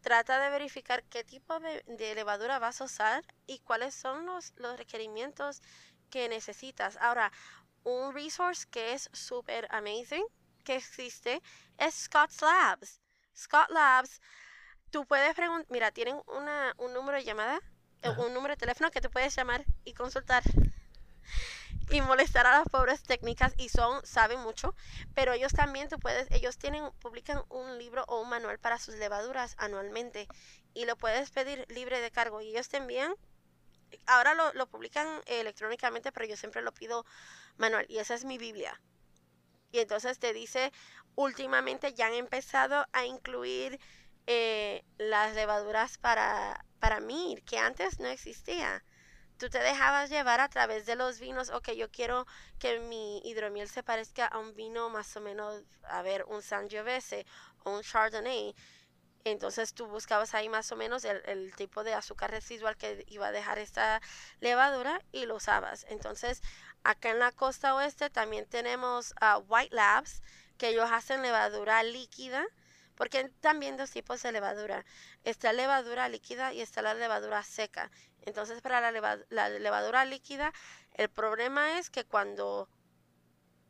trata de verificar qué tipo de, de, levadura vas a usar y cuáles son los, los requerimientos que necesitas. Ahora, un resource que es súper amazing, que existe, es Scott's Labs. Scott Labs, tú puedes preguntar, mira, tienen una, un número de llamada, eh, un número de teléfono que tú puedes llamar y consultar y molestar a las pobres técnicas y son saben mucho pero ellos también tú puedes ellos tienen publican un libro o un manual para sus levaduras anualmente y lo puedes pedir libre de cargo y ellos te envían ahora lo, publican electrónicamente, pero yo siempre lo pido manual y esa es mi Biblia. Y entonces te dice, últimamente ya han empezado a incluir eh, las levaduras para, para mí, que antes no existía. Tú te dejabas llevar a través de los vinos, ok, yo quiero que mi hidromiel se parezca a un vino más o menos, a ver, un Sangiovese o un Chardonnay. Entonces tú buscabas ahí más o menos el, tipo de azúcar residual que iba a dejar esta levadura y lo usabas. Entonces acá en la costa oeste también tenemos uh, White Labs, que ellos hacen levadura líquida, porque también dos tipos de levadura. Está levadura líquida y está la levadura seca. Entonces para la, la levadura líquida, el problema es que cuando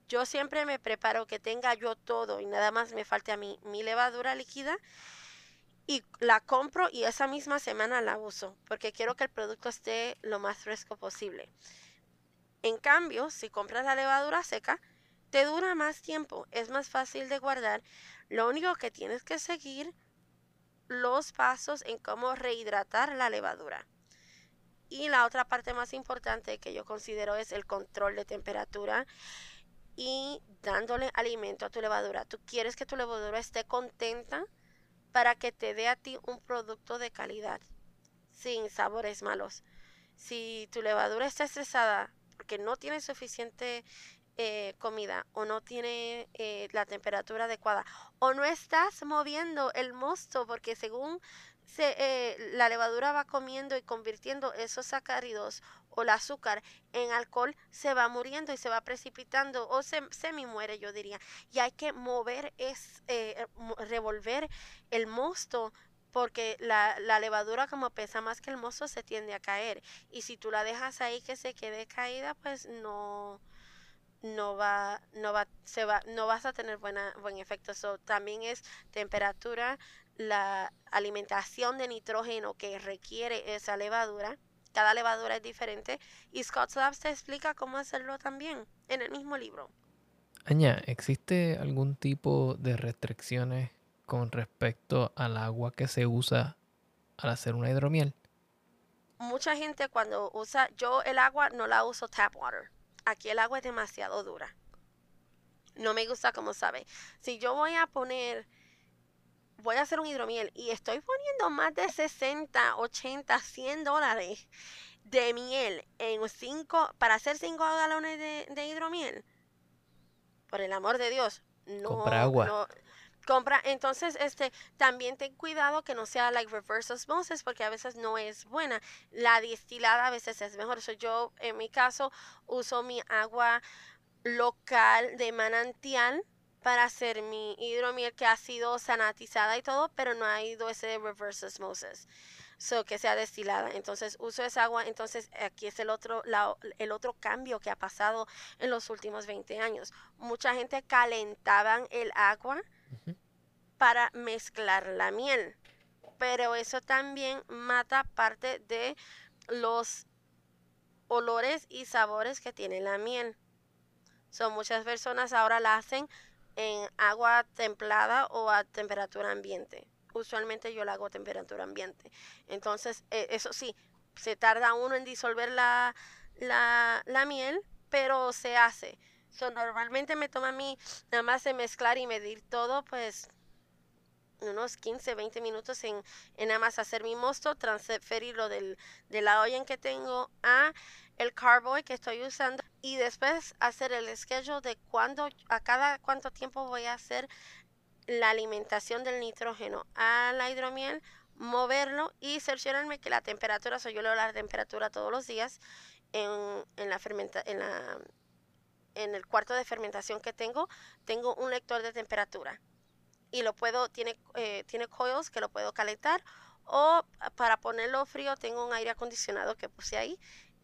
yo siempre me preparo que tenga yo todo y nada más me falte a mí mi levadura líquida, y la compro y esa misma semana la uso porque quiero que el producto esté lo más fresco posible. En cambio, si compras la levadura seca, te dura más tiempo, es más fácil de guardar. Lo único que tienes que seguir los pasos en cómo rehidratar la levadura. Y la otra parte más importante que yo considero es el control de temperatura y dándole alimento a tu levadura. Tú quieres que tu levadura esté contenta para que te dé a ti un producto de calidad, sin sabores malos. Si tu levadura está estresada porque no tiene suficiente eh, comida o no tiene eh, la temperatura adecuada o no estás moviendo el mosto porque según se, eh, la levadura va comiendo y convirtiendo esos sacáridos o el azúcar en alcohol, se va muriendo y se va precipitando o se semi muere, yo diría. Y hay que mover, es eh, revolver el mosto porque la, la, levadura como pesa más que el mosto se tiende a caer y si tú la dejas ahí que se quede caída pues no no va no va se va no vas a tener buena buen efecto eso también es temperatura la alimentación de nitrógeno que requiere esa levadura. Cada levadura es diferente y Scott Labs te explica cómo hacerlo también en el mismo libro. Aña, ¿existe algún tipo de restricciones con respecto al agua que se usa al hacer una hidromiel? Mucha gente cuando usa, yo el agua no la uso tap water. Aquí el agua es demasiado dura. No me gusta como sabe. Si yo voy a poner, voy a hacer un hidromiel y estoy poniendo más de 60, 80, 100 dólares de miel en cinco, para hacer 5 galones de, de hidromiel, por el amor de Dios, no. Compra agua. no- compra, entonces, este, también ten cuidado que no sea like reverse osmosis, porque a veces no es buena. La destilada a veces es mejor. So, yo, en mi caso, uso mi agua local de manantial para hacer mi hidromiel que ha sido sanatizada y todo, pero no ha ido ese reverse osmosis. So, que sea destilada. Entonces uso esa agua. Entonces aquí es el otro, la- el otro cambio que ha pasado en los últimos 20 años. Mucha gente calentaban el agua para mezclar la miel. Pero eso también mata parte de los olores y sabores que tiene la miel. Son muchas personas ahora la hacen en agua templada o a temperatura ambiente. Usualmente yo la hago a temperatura ambiente. Entonces, eh, eso sí, se tarda uno en disolver la, la, la miel, pero se hace. So, normalmente me toma a mí nada más de mezclar y medir todo, pues unos 15, 20 minutos en, en nada más hacer mi mosto, transferirlo del, de la olla en que tengo a el carboy que estoy usando y después hacer el schedule de cuándo, a cada cuánto tiempo voy a hacer la alimentación del nitrógeno a la hidromiel, moverlo y cerciorarme que la temperatura, so yo leo la temperatura todos los días en, en la fermenta, en la en el cuarto de fermentación que tengo, tengo un lector de temperatura y lo puedo, tiene, eh, tiene coils que lo puedo calentar o para ponerlo frío tengo un aire acondicionado que puse ahí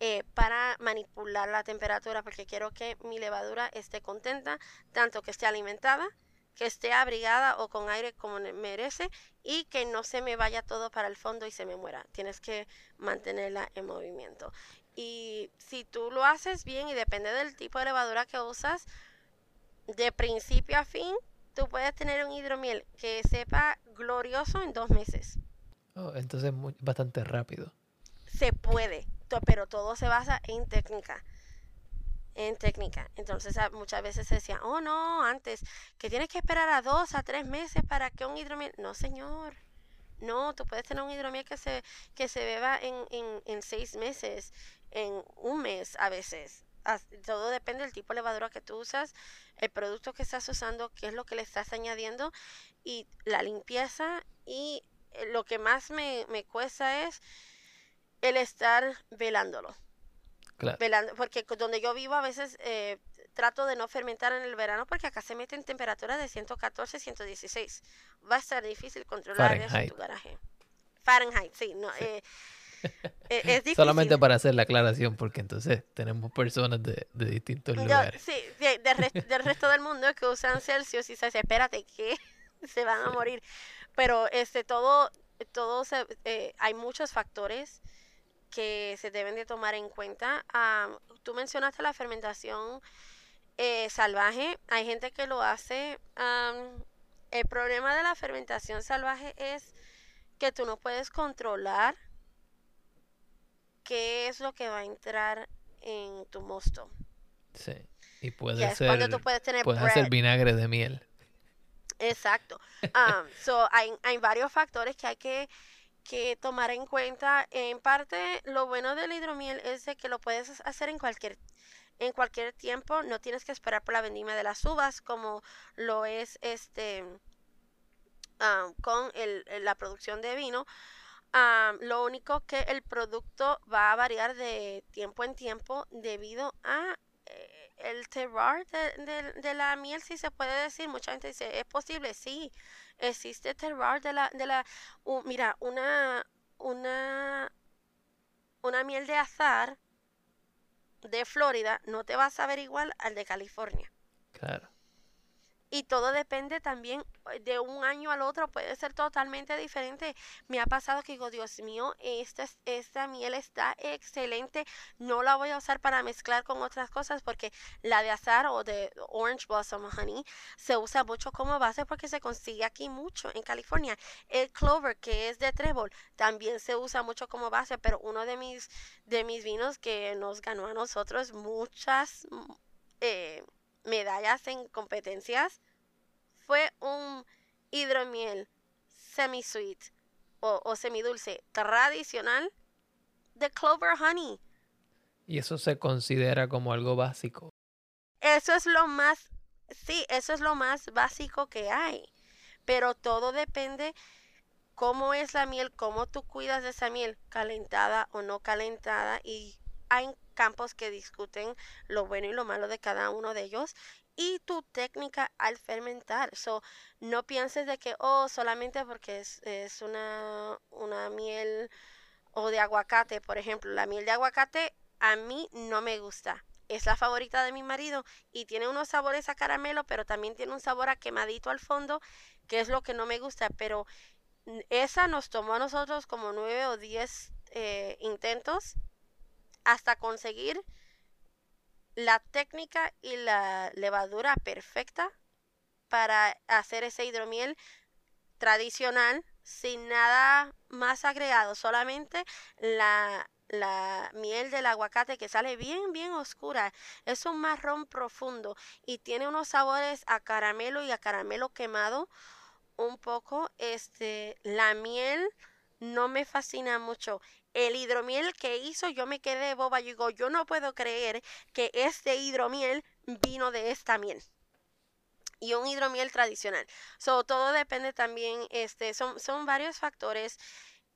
eh, para manipular la temperatura porque quiero que mi levadura esté contenta, tanto que esté alimentada, que esté abrigada o con aire como merece y que no se me vaya todo para el fondo y se me muera. Tienes que mantenerla en movimiento. Y si tú lo haces bien y depende del tipo de levadura que usas, de principio a fin, tú puedes tener un hidromiel que sepa glorioso en dos meses. Oh, entonces es muy- bastante rápido. Se puede, pero todo se basa en técnica. En técnica. Entonces a- muchas veces se decía, oh no, antes, que tienes que esperar a dos a tres meses para que un hidromiel. No, señor. No, tú puedes tener un hidromiel que se, que se beba en, en, seis meses, en un mes a veces. Todo depende del tipo de levadura que tú usas, el producto que estás usando, qué es lo que le estás añadiendo y la limpieza. Y eh, lo que más me, me cuesta es el estar velándolo. Claro. Velando, porque donde yo vivo a veces eh, trato de no fermentar en el verano porque acá se meten temperaturas de 114, 116. Va a ser difícil controlar eso en tu garaje. Fahrenheit, sí, no, Sí. eh, eh, es difícil. Solamente para hacer la aclaración, porque entonces tenemos personas de, de distintos lugares. sí, de- del resto del mundo que usan Celsius y se dice, espérate, que se van a morir. Pero este todo, todo se- eh, hay muchos factores que se deben de tomar en cuenta. Am, tú mencionaste la fermentación eh, salvaje. Hay gente que lo hace. el problema de la fermentación salvaje es que tú no puedes controlar qué es lo que va a entrar en tu mosto. Sí. Y puede Ya es ser, cuando tú puedes tener puedes hacer vinagre de miel. Exacto. Um, so, hay, hay varios factores que hay que, que tomar en cuenta. En parte, lo bueno del hidromiel es de que lo puedes hacer en cualquier en cualquier tiempo. No tienes que esperar por la vendimia de las uvas como lo es este um, con el- la producción de vino. Um, lo único que el producto va a variar de tiempo en tiempo debido a eh, el terroir de, de- la miel, si se puede decir. Mucha gente dice, ¿es posible? Sí, existe terroir de la... De la u- mira, una, una, una miel de azar de Florida no te va a saber igual al de California. Claro. Y todo depende también eh, de un año al otro, puede ser totalmente diferente. Me ha pasado que digo, Dios mío, esta, esta miel está excelente, no la voy a usar para mezclar con otras cosas porque la de azar o de Orange Blossom Honey se usa mucho como base porque se consigue aquí mucho en California. El Clover, que es de trébol, también se usa mucho como base, pero uno de mis, de mis vinos que nos ganó a nosotros muchas... Eh, medallas en competencias fue un hidromiel semi-sweet o, o semidulce tradicional de Clover Honey. Y eso se considera como algo básico. Eso es lo más, sí, eso es lo más básico que hay. Pero todo depende cómo es la miel, cómo tú cuidas de esa miel, calentada o no calentada. Y hay campos que discuten lo bueno y lo malo de cada uno de ellos y tu técnica al fermentar. So, no pienses de que, oh, solamente porque es, una, una miel o de aguacate, por ejemplo, la miel de aguacate a mí no me gusta. Es la favorita de mi marido y tiene unos sabores a caramelo, pero también tiene un sabor a quemadito al fondo, que es lo que no me gusta. Pero esa nos tomó a nosotros como nueve o diez eh, intentos hasta conseguir la técnica y la levadura perfecta para hacer ese hidromiel tradicional sin nada más agregado, solamente la, la miel del aguacate que sale bien, bien oscura. Es un marrón profundo y tiene unos sabores a caramelo y a caramelo quemado un poco. Este, la miel no me fascina mucho el hidromiel que hizo, yo me quedé boba. Yo digo, yo no puedo creer que este hidromiel vino de esta miel. Y un hidromiel tradicional. So, todo depende también, este, son, son varios factores.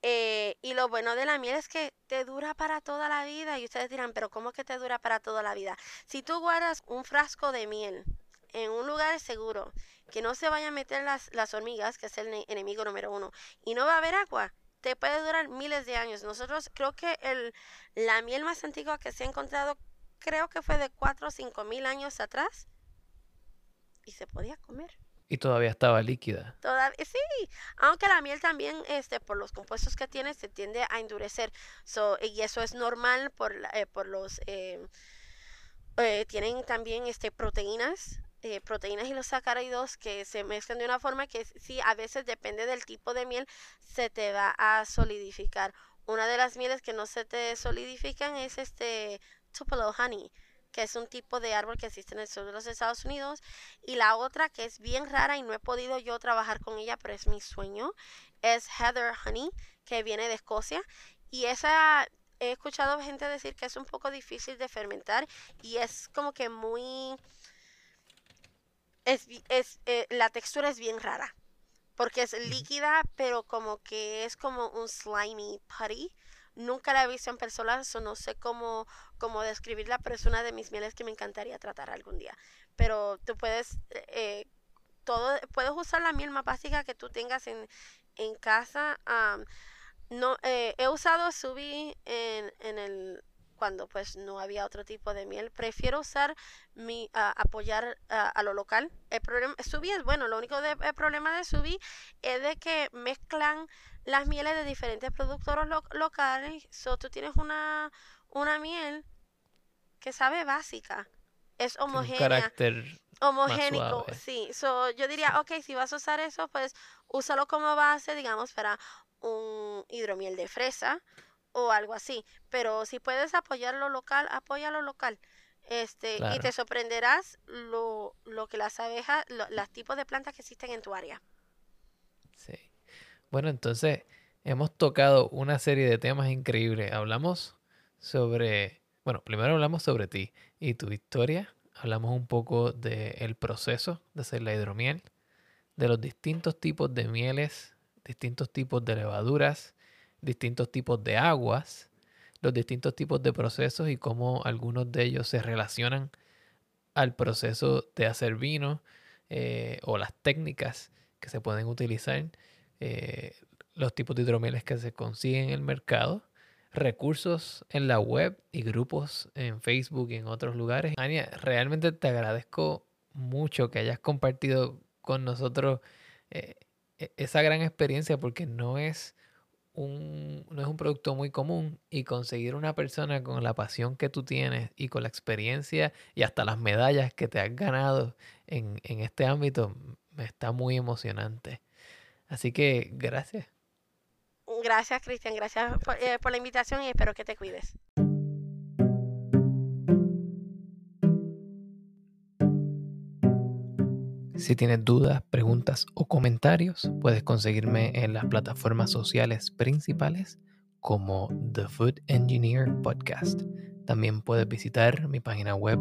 Eh, y lo bueno de la miel es que te dura para toda la vida. Y ustedes dirán, pero ¿cómo que te dura para toda la vida? Si tú guardas un frasco de miel en un lugar seguro, que no se vayan a meter las, las hormigas, que es el enemigo número uno, y no va a haber agua, te puede durar miles de años. Nosotros creo que el, la miel más antigua que se ha encontrado creo que fue de 4 o 5 mil años atrás y se podía comer. Y todavía estaba líquida. Todavía, sí, aunque la miel también, este, por los compuestos que tiene, se tiende a endurecer. So, y eso es normal por, eh, por los... Eh, eh, tienen también este, proteínas eh, proteínas y los sacáridos que se mezclan de una forma que sí, a veces depende del tipo de miel, se te va a solidificar. Una de las mieles que no se te solidifican es este Tupelo Honey, que es un tipo de árbol que existe en el sur de los Estados Unidos. Y la otra que es bien rara y no he podido yo trabajar con ella, pero es mi sueño, es Heather Honey, que viene de Escocia. Y esa he escuchado gente decir que es un poco difícil de fermentar y es como que muy es, es eh, la textura es bien rara. Porque es líquida, pero como que es como un slimy putty. Nunca la he visto en persona, so no sé cómo, cómo describirla, pero es una de mis mieles que me encantaría tratar algún día. Pero tú puedes, eh, todo, puedes usar la miel más básica que tú tengas en, en casa. no, eh, he usado Subi en, en el cuando pues no había otro tipo de miel. Prefiero usar mi apoyar a lo local. El problema Subi es bueno, lo único de, el problema de Subi es de que mezclan las mieles de diferentes productores locales. So tú tienes una una miel que sabe básica, es homogénea. Un carácter homogénico, sí. So, yo diría, ok, si vas a usar eso, pues úsalo como base, digamos, para un hidromiel de fresa o algo así. Pero si puedes apoyar lo local, apoya lo local. Este, y te sorprenderás lo, lo que las abejas, los tipos de plantas que existen en tu área. Sí. Bueno, entonces hemos tocado una serie de temas increíbles. Hablamos sobre, bueno, primero hablamos sobre ti y tu historia. Hablamos un poco del proceso de hacer la hidromiel, de los distintos tipos de mieles, distintos tipos de levaduras, distintos tipos de aguas, los distintos tipos de procesos y cómo algunos de ellos se relacionan al proceso de hacer vino eh, o las técnicas que se pueden utilizar, eh, los tipos de hidromieles que se consiguen en el mercado, recursos en la web y grupos en Facebook y en otros lugares. Ania, realmente te agradezco mucho que hayas compartido con nosotros eh, e, esa gran experiencia porque no es no es un producto muy común y conseguir una persona con la pasión que tú tienes y con la experiencia y hasta las medallas que te has ganado en, en este ámbito me está muy emocionante. Así que gracias. Gracias, Cristian. Gracias por, eh, por la invitación y espero que te cuides. Si tienes dudas, preguntas o comentarios, puedes conseguirme en las plataformas sociales principales como The Food Engineer Podcast. También puedes visitar mi página web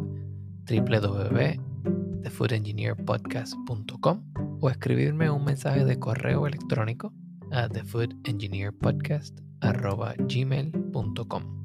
www.thefoodengineerpodcast.com o escribirme un mensaje de correo electrónico a thefoodengineerpodcast.gmail.com.